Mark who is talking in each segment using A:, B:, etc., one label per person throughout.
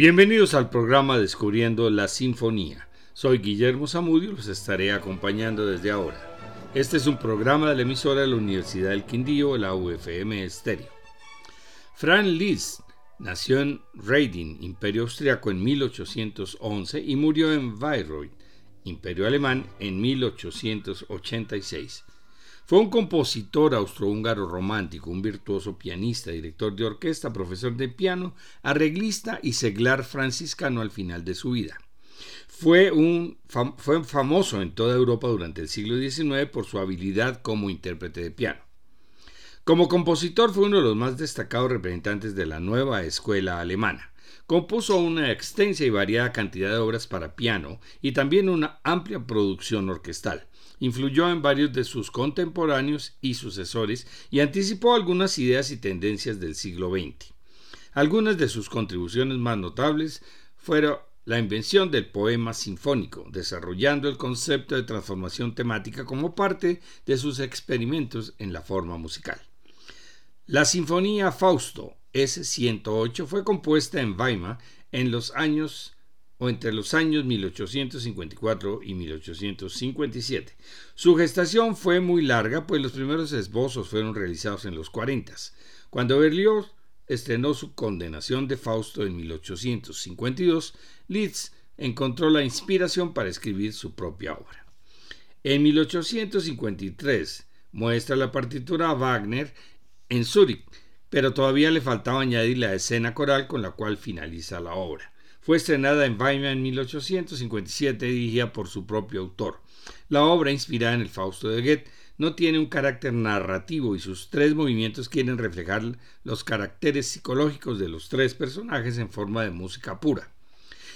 A: Bienvenidos al programa Descubriendo la Sinfonía. Soy Guillermo Zamudio y los estaré acompañando desde ahora. Este es un programa de la emisora de la Universidad del Quindío, la UFM Estéreo. Franz Liszt nació en Reading, Imperio Austriaco, en 1811 y murió en Bayreuth, Imperio Alemán, en 1886. Fue un compositor austrohúngaro romántico, un virtuoso pianista, director de orquesta, profesor de piano, arreglista y seglar franciscano al final de su vida. Fue, un, fue famoso en toda Europa durante el siglo XIX por su habilidad como intérprete de piano. Como compositor fue uno de los más destacados representantes de la nueva escuela alemana. Compuso una extensa y variada cantidad de obras para piano y también una amplia producción orquestal influyó en varios de sus contemporáneos y sucesores y anticipó algunas ideas y tendencias del siglo XX. Algunas de sus contribuciones más notables fueron la invención del poema sinfónico, desarrollando el concepto de transformación temática como parte de sus experimentos en la forma musical. La Sinfonía Fausto S-108 fue compuesta en Weimar en los años o entre los años 1854 y 1857. Su gestación fue muy larga, pues los primeros esbozos fueron realizados en los 40. Cuando Berlioz estrenó su condenación de Fausto en 1852, Liszt encontró la inspiración para escribir su propia obra. En 1853 muestra la partitura a Wagner en Zúrich, pero todavía le faltaba añadir la escena coral con la cual finaliza la obra. Fue estrenada en Weimar en 1857, dirigida por su propio autor. La obra, inspirada en el Fausto de Goethe, no tiene un carácter narrativo y sus tres movimientos quieren reflejar los caracteres psicológicos de los tres personajes en forma de música pura.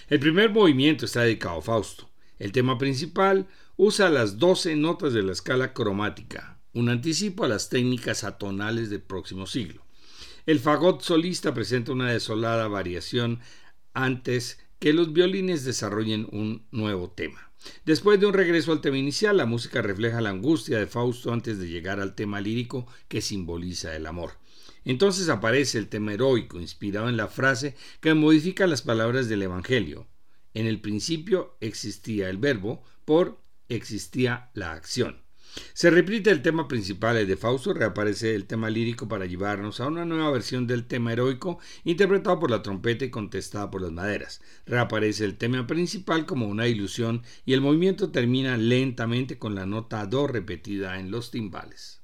A: El primer movimiento está dedicado a Fausto. El tema principal usa las doce notas de la escala cromática, un anticipo a las técnicas atonales del próximo siglo. El fagot solista presenta una desolada variación antes que los violines desarrollen un nuevo tema. Después de un regreso al tema inicial, la música refleja la angustia de Fausto antes de llegar al tema lírico que simboliza el amor. Entonces aparece el tema heroico, inspirado en la frase que modifica las palabras del Evangelio. En el principio existía el verbo, por existía la acción. Se repite el tema principal de Fausto, reaparece el tema lírico para llevarnos a una nueva versión del tema heroico interpretado por la trompeta y contestada por las maderas. Reaparece el tema principal como una ilusión y el movimiento termina lentamente con la nota do repetida en los timbales.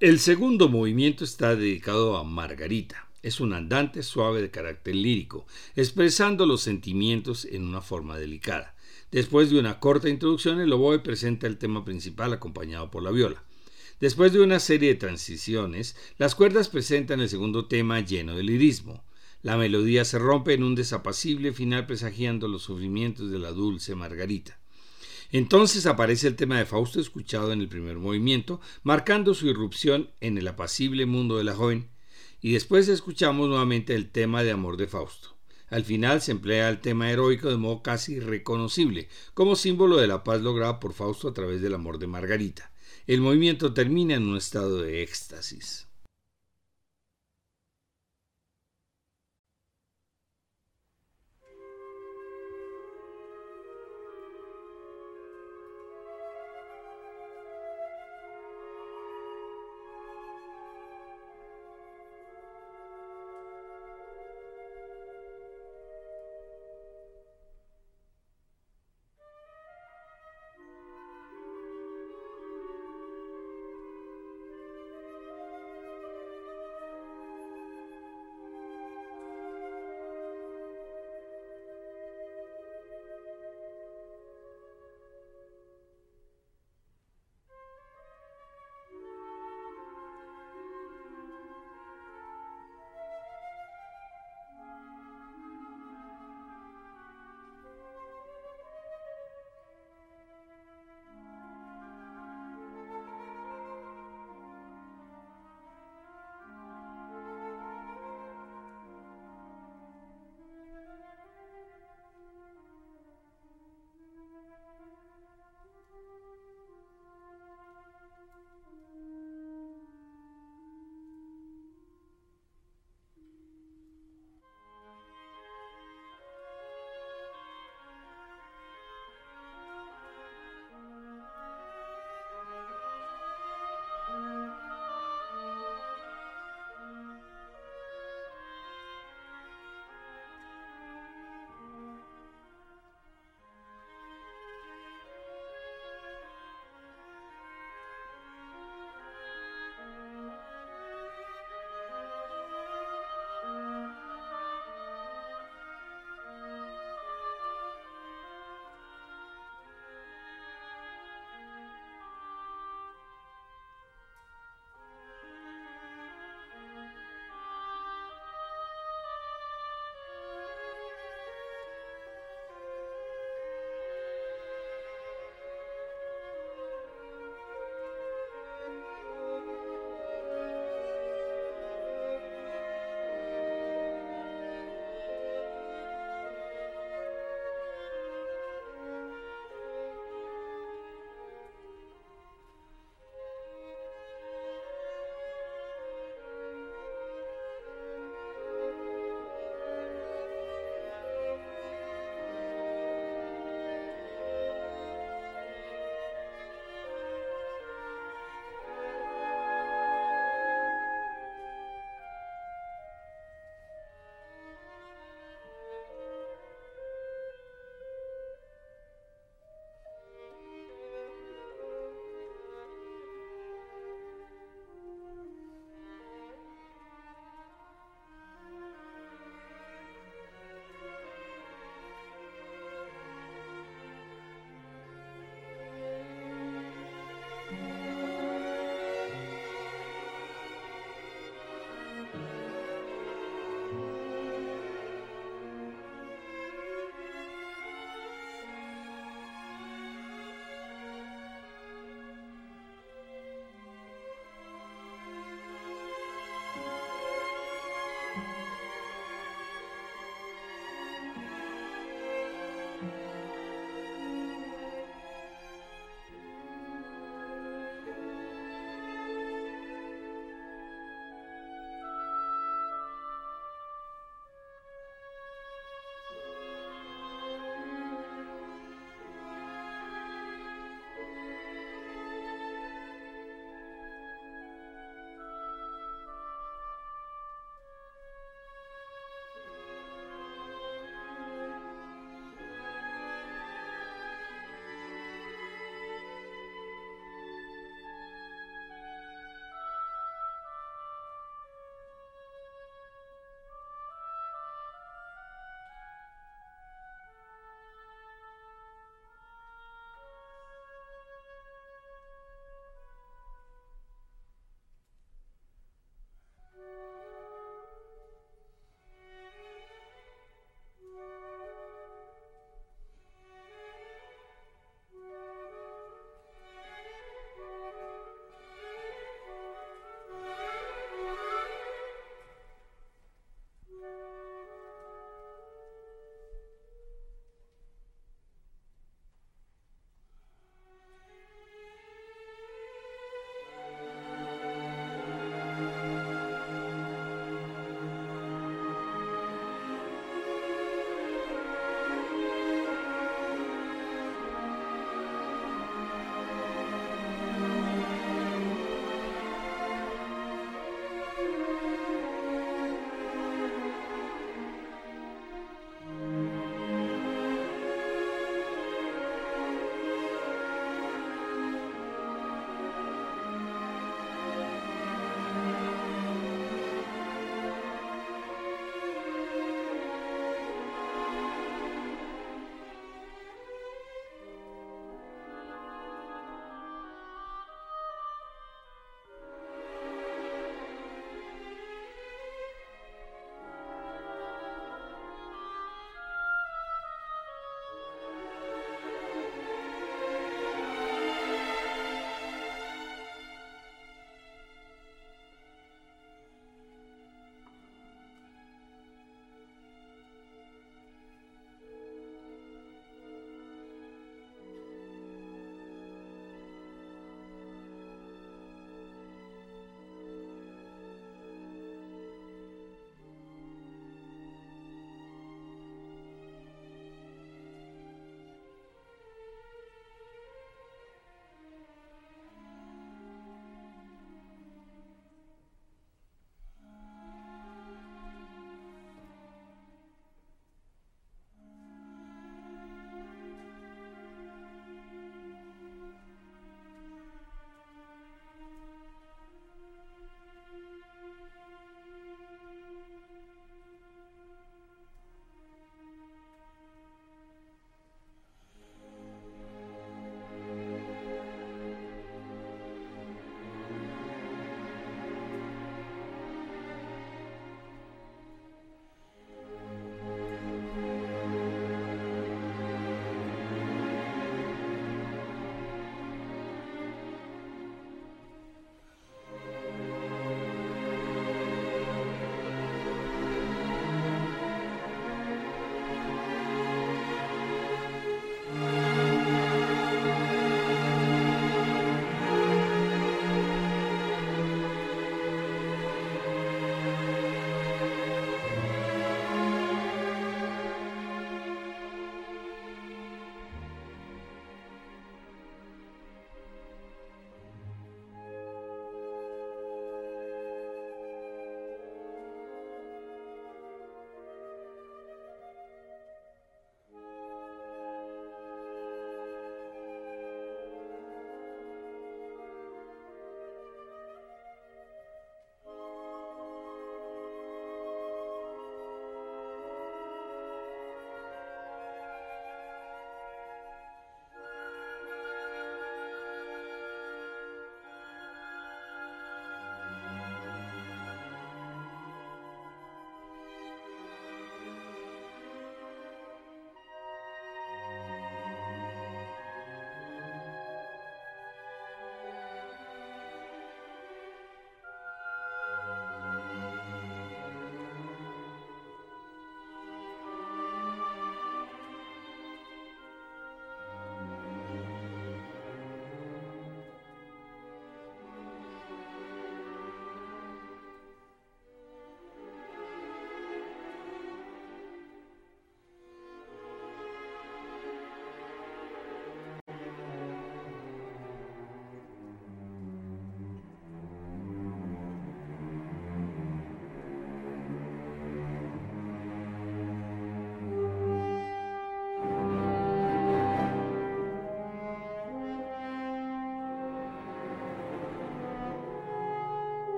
A: El segundo movimiento está dedicado a Margarita. Es un andante suave de carácter lírico, expresando los sentimientos en una forma delicada. Después de una corta introducción, el oboe presenta el tema principal acompañado por la viola. Después de una serie de transiciones, las cuerdas presentan el segundo tema lleno de lirismo. La melodía se rompe en un desapacible final presagiando los sufrimientos de la dulce Margarita. Entonces aparece el tema de Fausto escuchado en el primer movimiento, marcando su irrupción en el apacible mundo de la joven, y después escuchamos nuevamente el tema de amor de Fausto. Al final se emplea el tema heroico de modo casi reconocible, como símbolo de la paz lograda por Fausto a través del amor de Margarita. El movimiento termina en un estado de éxtasis.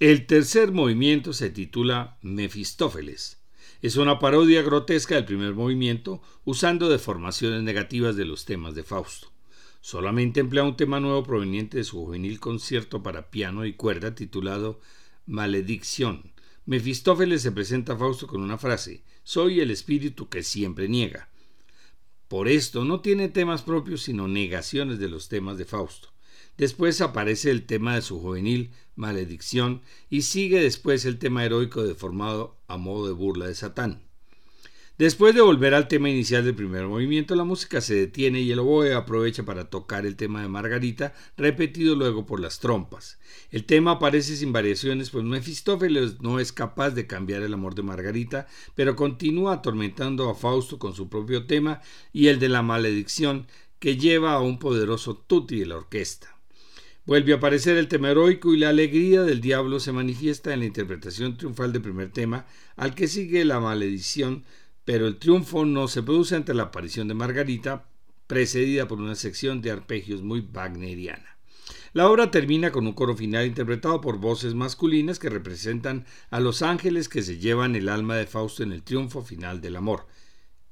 A: El tercer movimiento se titula Mefistófeles. Es una parodia grotesca del primer movimiento, usando deformaciones negativas de los temas de Fausto. Solamente emplea un tema nuevo proveniente de su juvenil concierto para piano y cuerda titulado Maledicción. Mefistófeles se presenta a Fausto con una frase: Soy el espíritu que siempre niega. Por esto no tiene temas propios sino negaciones de los temas de Fausto. Después aparece el tema de su juvenil maledicción y sigue después el tema heroico deformado a modo de burla de Satán. Después de volver al tema inicial del primer movimiento, la música se detiene y el oboe aprovecha para tocar el tema de Margarita, repetido luego por las trompas. El tema aparece sin variaciones, pues Mefistófeles no es capaz de cambiar el amor de Margarita, pero continúa atormentando a Fausto con su propio tema y el de la maledicción, que lleva a un poderoso tutti de la orquesta. Vuelve a aparecer el tema heroico y la alegría del diablo se manifiesta en la interpretación triunfal del primer tema, al que sigue la maledición, pero el triunfo no se produce ante la aparición de Margarita, precedida por una sección de arpegios muy wagneriana. La obra termina con un coro final interpretado por voces masculinas que representan a los ángeles que se llevan el alma de Fausto en el triunfo final del amor.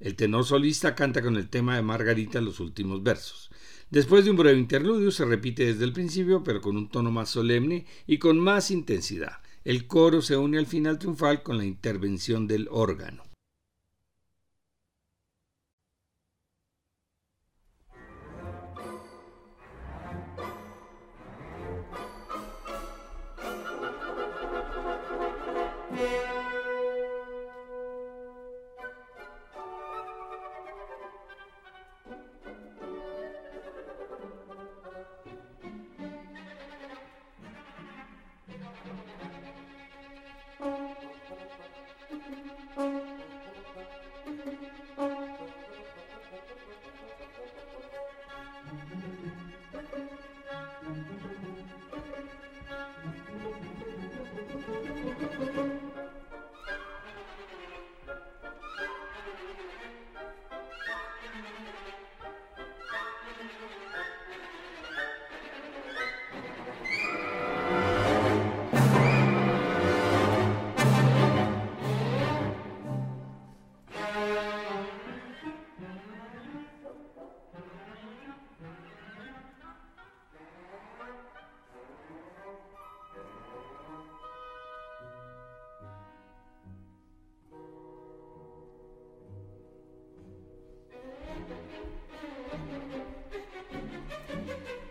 A: El tenor solista canta con el tema de Margarita los últimos versos. Después de un breve interludio se repite desde el principio, pero con un tono más solemne y con más intensidad. El coro se une al final triunfal con la intervención del órgano. Thank you.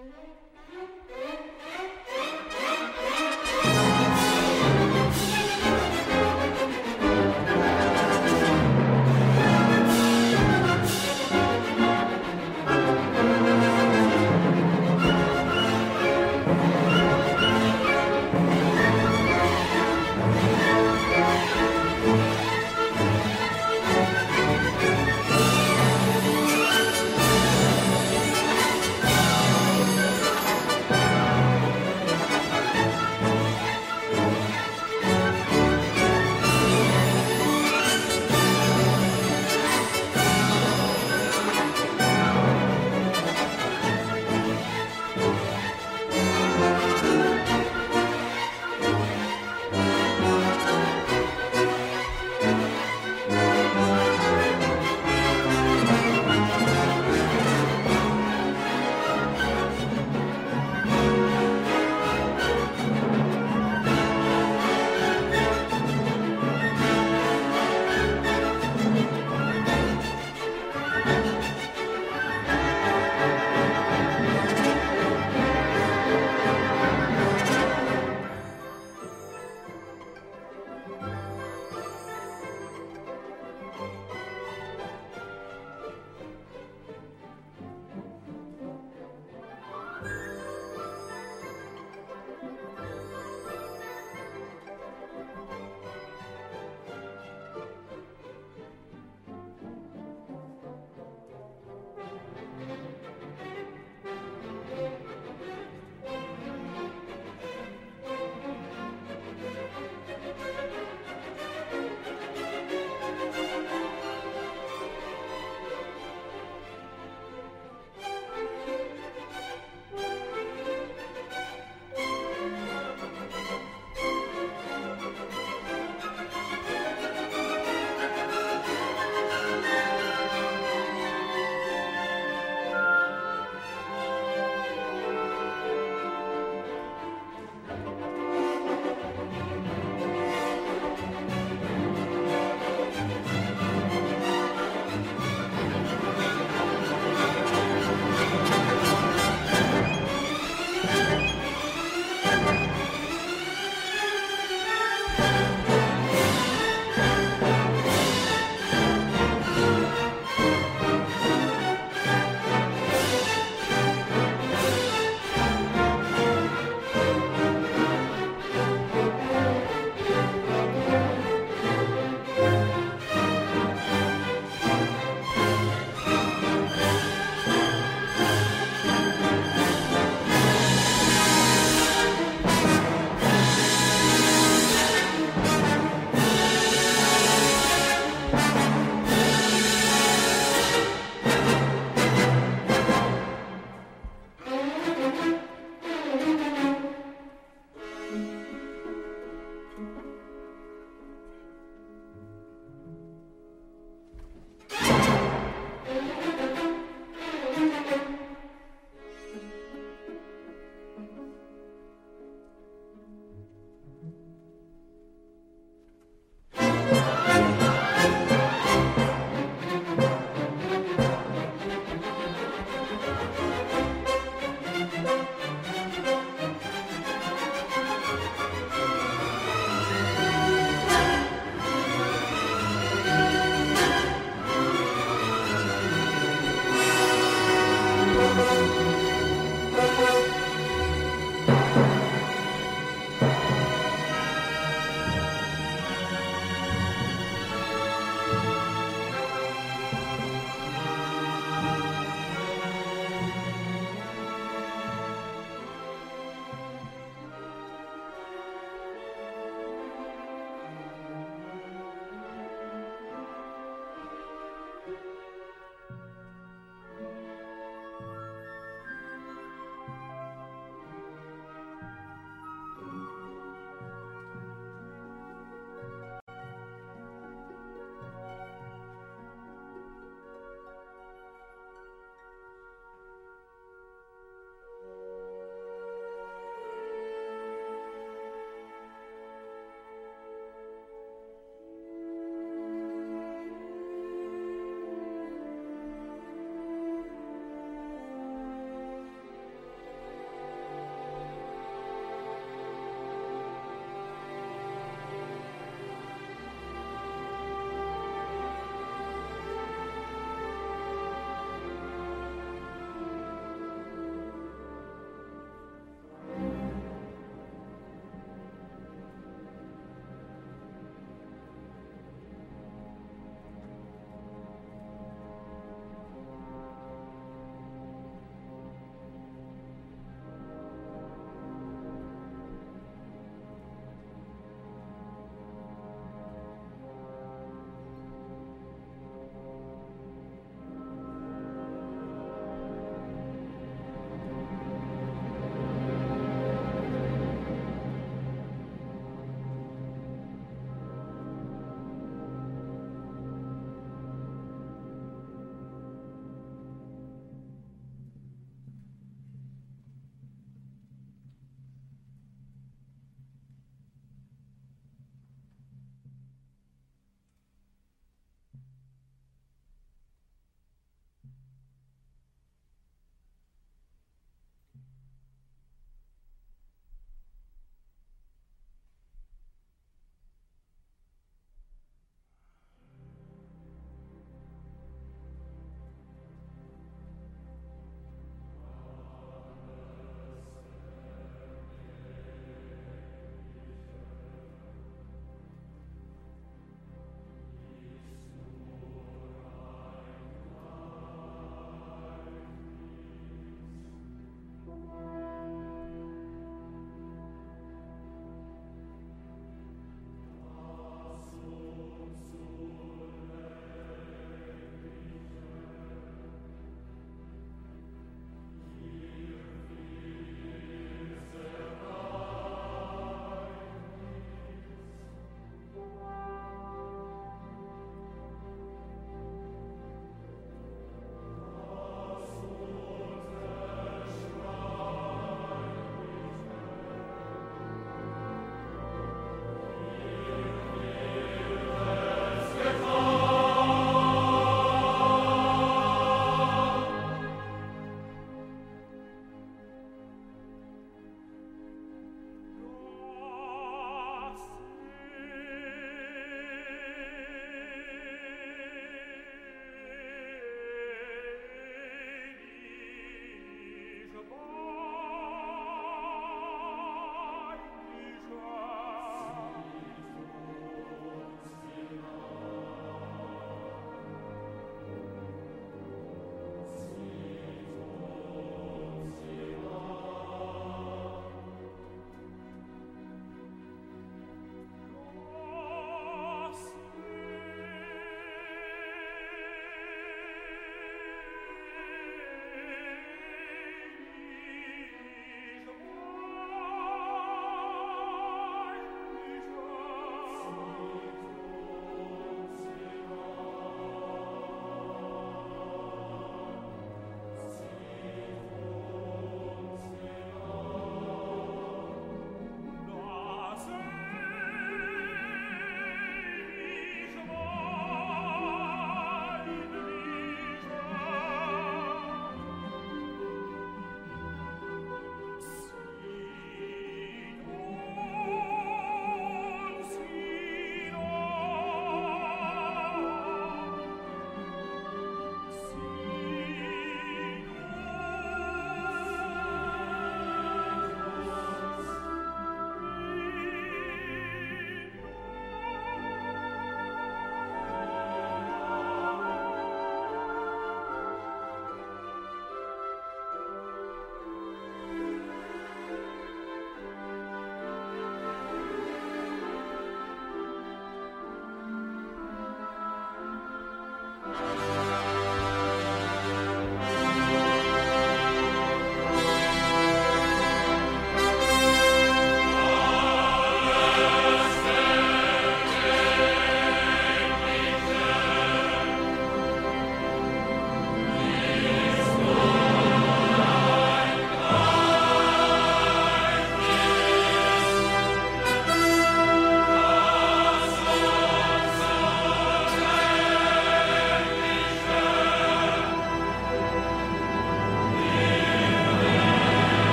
A: Mm-hmm.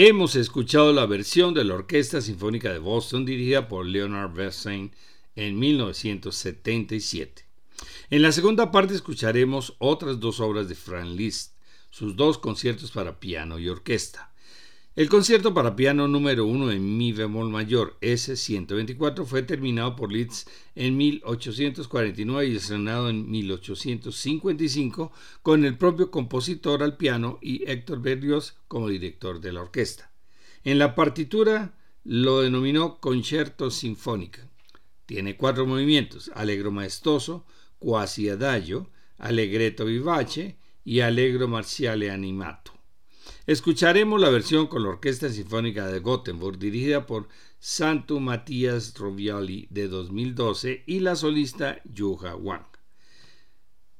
A: Hemos escuchado la versión de la Orquesta Sinfónica de Boston dirigida por Leonard Bernstein en 1977. En la segunda parte escucharemos otras dos obras de Franz Liszt, sus dos conciertos para piano y orquesta. El concierto para piano número 1 en mi bemol mayor S124 fue terminado por Liszt en 1849 y estrenado en 1855 con el propio compositor al piano y Héctor Berlioz como director de la orquesta. En la partitura lo denominó Concerto Sinfónico. Tiene cuatro movimientos: Allegro maestoso, Quasi adagio, Allegretto vivace y Allegro marciale animato. Escucharemos la versión con la Orquesta Sinfónica de Gothenburg dirigida por Santo Matías Rovioli de 2012 y la solista Yuha Wang.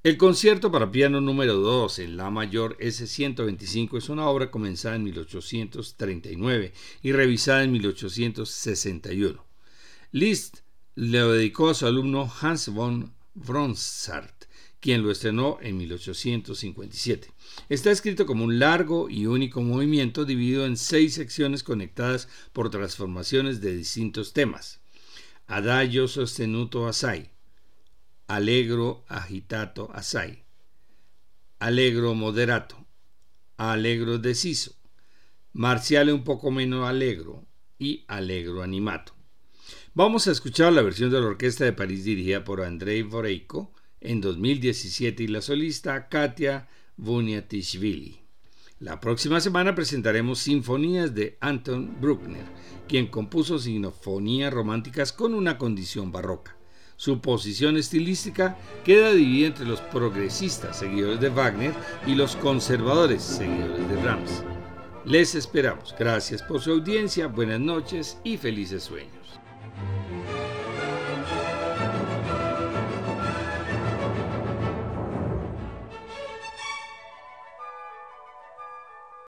A: El concierto para piano número 2 en La mayor S125 es una obra comenzada en 1839 y revisada en 1861. Liszt le dedicó a su alumno Hans von Bronsart, quien lo estrenó en 1857. Está escrito como un largo y único movimiento dividido en seis secciones conectadas por transformaciones de distintos temas. Adagio sostenuto assai, allegro agitato assai, allegro moderato, allegro deciso, marciale un poco menos allegro y allegro animato. Vamos a escuchar la versión de la Orquesta de París dirigida por Andrei Voreiko en 2017 y la solista Katia Vuniatishvili. La próxima semana presentaremos sinfonías de Anton Bruckner, quien compuso sinfonías románticas con una condición barroca. Su posición estilística queda dividida entre los progresistas, seguidores de Wagner, y los conservadores, seguidores de Brahms. Les esperamos. Gracias por su audiencia, buenas noches y felices sueños.